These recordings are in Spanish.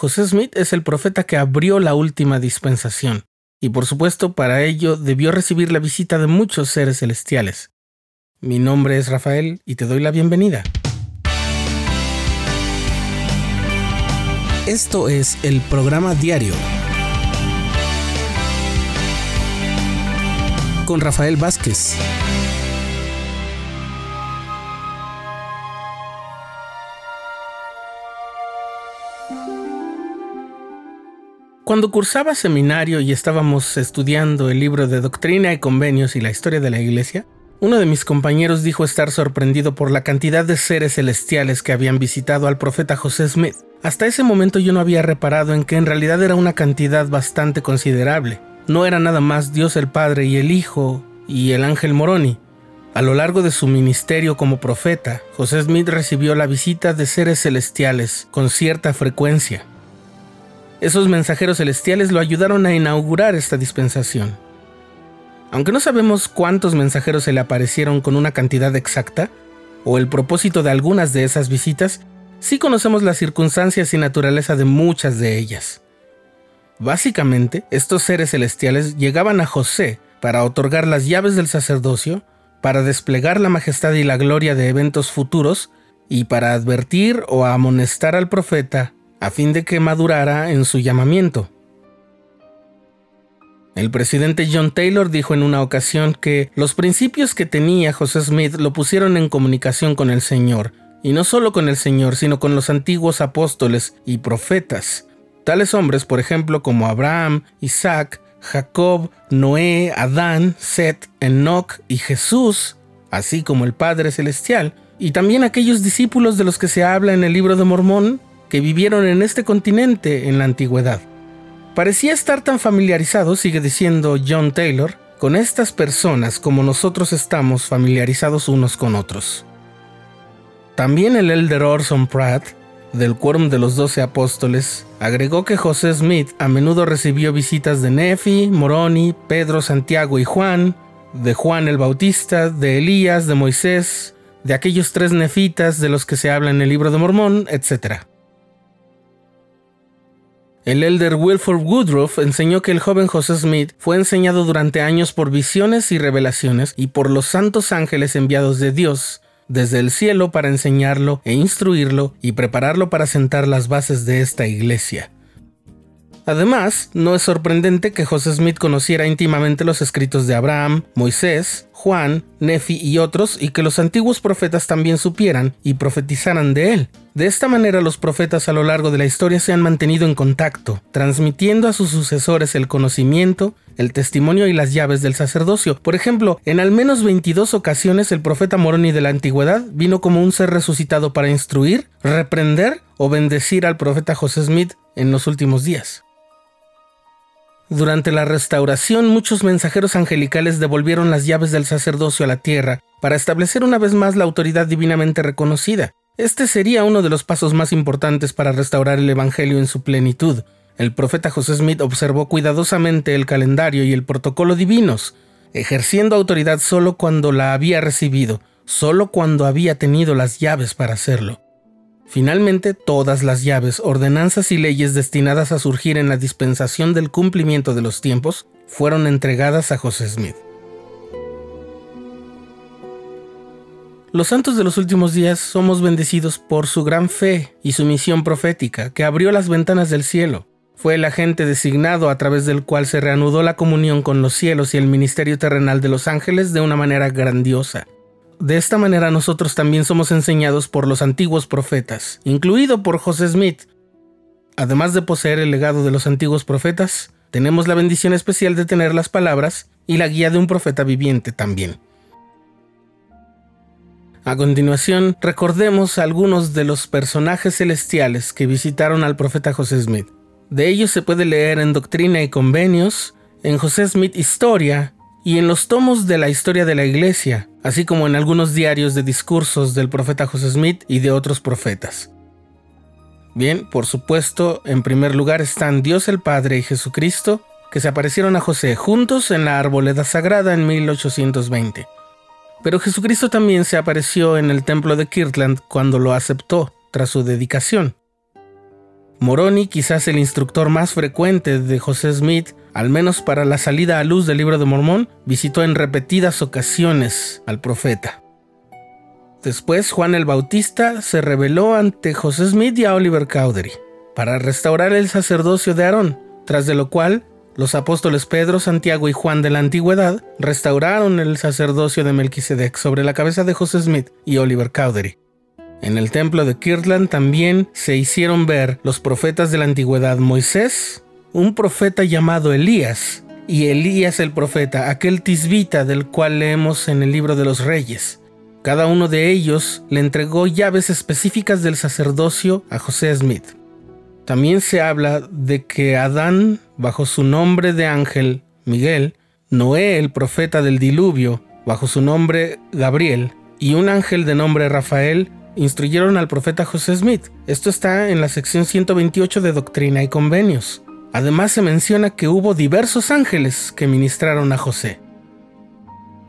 José Smith es el profeta que abrió la última dispensación, y por supuesto para ello debió recibir la visita de muchos seres celestiales. Mi nombre es Rafael y te doy la bienvenida. Esto es el programa diario con Rafael Vázquez. Cuando cursaba seminario y estábamos estudiando el libro de Doctrina y Convenios y la historia de la Iglesia, uno de mis compañeros dijo estar sorprendido por la cantidad de seres celestiales que habían visitado al profeta José Smith. Hasta ese momento yo no había reparado en que en realidad era una cantidad bastante considerable. No era nada más Dios el Padre y el Hijo y el ángel Moroni. A lo largo de su ministerio como profeta, José Smith recibió la visita de seres celestiales con cierta frecuencia. Esos mensajeros celestiales lo ayudaron a inaugurar esta dispensación. Aunque no sabemos cuántos mensajeros se le aparecieron con una cantidad exacta, o el propósito de algunas de esas visitas, sí conocemos las circunstancias y naturaleza de muchas de ellas. Básicamente, estos seres celestiales llegaban a José para otorgar las llaves del sacerdocio, para desplegar la majestad y la gloria de eventos futuros, y para advertir o amonestar al profeta a fin de que madurara en su llamamiento. El presidente John Taylor dijo en una ocasión que los principios que tenía José Smith lo pusieron en comunicación con el Señor, y no solo con el Señor, sino con los antiguos apóstoles y profetas. Tales hombres, por ejemplo, como Abraham, Isaac, Jacob, Noé, Adán, Set, Enoch y Jesús, así como el Padre Celestial, y también aquellos discípulos de los que se habla en el libro de Mormón, que vivieron en este continente en la antigüedad. Parecía estar tan familiarizado, sigue diciendo John Taylor, con estas personas como nosotros estamos familiarizados unos con otros. También el elder Orson Pratt, del Quórum de los Doce Apóstoles, agregó que José Smith a menudo recibió visitas de Nefi, Moroni, Pedro, Santiago y Juan, de Juan el Bautista, de Elías, de Moisés, de aquellos tres nefitas de los que se habla en el libro de Mormón, etc. El elder Wilford Woodruff enseñó que el joven José Smith fue enseñado durante años por visiones y revelaciones y por los santos ángeles enviados de Dios, desde el cielo para enseñarlo e instruirlo y prepararlo para sentar las bases de esta iglesia. Además, no es sorprendente que José Smith conociera íntimamente los escritos de Abraham, Moisés, Juan, Nefi y otros y que los antiguos profetas también supieran y profetizaran de él. De esta manera los profetas a lo largo de la historia se han mantenido en contacto, transmitiendo a sus sucesores el conocimiento, el testimonio y las llaves del sacerdocio. Por ejemplo, en al menos 22 ocasiones el profeta Moroni de la antigüedad vino como un ser resucitado para instruir, reprender o bendecir al profeta José Smith en los últimos días. Durante la restauración, muchos mensajeros angelicales devolvieron las llaves del sacerdocio a la tierra para establecer una vez más la autoridad divinamente reconocida. Este sería uno de los pasos más importantes para restaurar el Evangelio en su plenitud. El profeta José Smith observó cuidadosamente el calendario y el protocolo divinos, ejerciendo autoridad solo cuando la había recibido, solo cuando había tenido las llaves para hacerlo. Finalmente, todas las llaves, ordenanzas y leyes destinadas a surgir en la dispensación del cumplimiento de los tiempos fueron entregadas a José Smith. Los santos de los últimos días somos bendecidos por su gran fe y su misión profética, que abrió las ventanas del cielo. Fue el agente designado a través del cual se reanudó la comunión con los cielos y el ministerio terrenal de los ángeles de una manera grandiosa. De esta manera nosotros también somos enseñados por los antiguos profetas, incluido por José Smith. Además de poseer el legado de los antiguos profetas, tenemos la bendición especial de tener las palabras y la guía de un profeta viviente también. A continuación, recordemos algunos de los personajes celestiales que visitaron al profeta José Smith. De ellos se puede leer en Doctrina y Convenios, en José Smith Historia y en los tomos de la historia de la Iglesia, así como en algunos diarios de discursos del profeta José Smith y de otros profetas. Bien, por supuesto, en primer lugar están Dios el Padre y Jesucristo, que se aparecieron a José juntos en la arboleda sagrada en 1820. Pero Jesucristo también se apareció en el templo de Kirtland cuando lo aceptó tras su dedicación. Moroni, quizás el instructor más frecuente de José Smith, al menos para la salida a luz del libro de Mormón, visitó en repetidas ocasiones al profeta. Después Juan el Bautista se rebeló ante José Smith y a Oliver Cowdery para restaurar el sacerdocio de Aarón, tras de lo cual los apóstoles Pedro, Santiago y Juan de la antigüedad restauraron el sacerdocio de Melquisedec sobre la cabeza de José Smith y Oliver Cowdery. En el templo de Kirtland también se hicieron ver los profetas de la antigüedad Moisés, un profeta llamado Elías, y Elías el profeta, aquel tisbita del cual leemos en el libro de los reyes. Cada uno de ellos le entregó llaves específicas del sacerdocio a José Smith. También se habla de que Adán, bajo su nombre de ángel, Miguel, Noé, el profeta del diluvio, bajo su nombre Gabriel, y un ángel de nombre Rafael, instruyeron al profeta José Smith. Esto está en la sección 128 de Doctrina y Convenios. Además se menciona que hubo diversos ángeles que ministraron a José.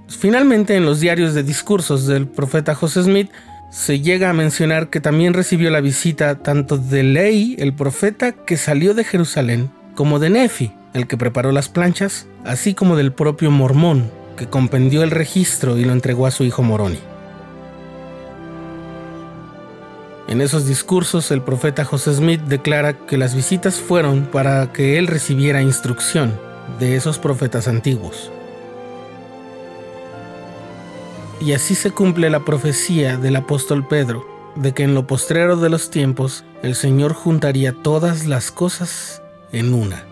Finalmente, en los diarios de discursos del profeta José Smith, se llega a mencionar que también recibió la visita tanto de Ley, el profeta que salió de Jerusalén, como de Nefi, el que preparó las planchas, así como del propio Mormón, que compendió el registro y lo entregó a su hijo Moroni. En esos discursos el profeta José Smith declara que las visitas fueron para que él recibiera instrucción de esos profetas antiguos. Y así se cumple la profecía del apóstol Pedro de que en lo postrero de los tiempos el Señor juntaría todas las cosas en una.